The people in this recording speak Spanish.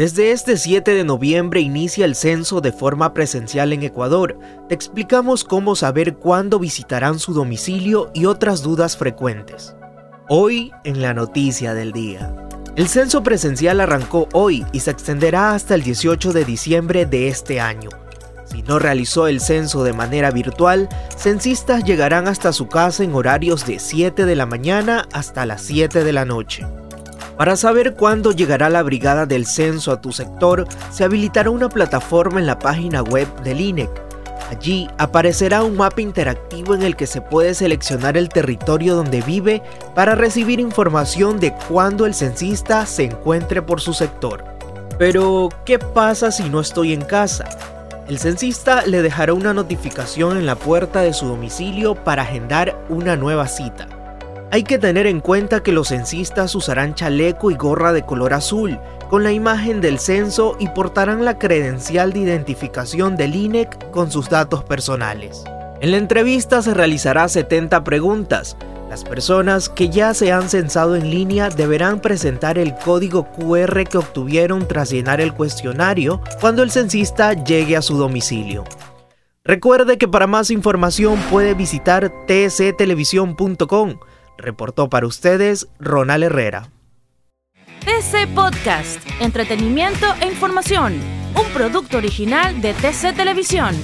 Desde este 7 de noviembre inicia el censo de forma presencial en Ecuador. Te explicamos cómo saber cuándo visitarán su domicilio y otras dudas frecuentes. Hoy en la noticia del día. El censo presencial arrancó hoy y se extenderá hasta el 18 de diciembre de este año. Si no realizó el censo de manera virtual, censistas llegarán hasta su casa en horarios de 7 de la mañana hasta las 7 de la noche. Para saber cuándo llegará la brigada del censo a tu sector, se habilitará una plataforma en la página web del INEC. Allí aparecerá un mapa interactivo en el que se puede seleccionar el territorio donde vive para recibir información de cuándo el censista se encuentre por su sector. Pero, ¿qué pasa si no estoy en casa? El censista le dejará una notificación en la puerta de su domicilio para agendar una nueva cita. Hay que tener en cuenta que los censistas usarán chaleco y gorra de color azul, con la imagen del censo y portarán la credencial de identificación del INEC con sus datos personales. En la entrevista se realizará 70 preguntas. Las personas que ya se han censado en línea deberán presentar el código QR que obtuvieron tras llenar el cuestionario cuando el censista llegue a su domicilio. Recuerde que para más información puede visitar tstelevisión.com Reportó para ustedes Ronald Herrera. TC Podcast, entretenimiento e información, un producto original de TC Televisión.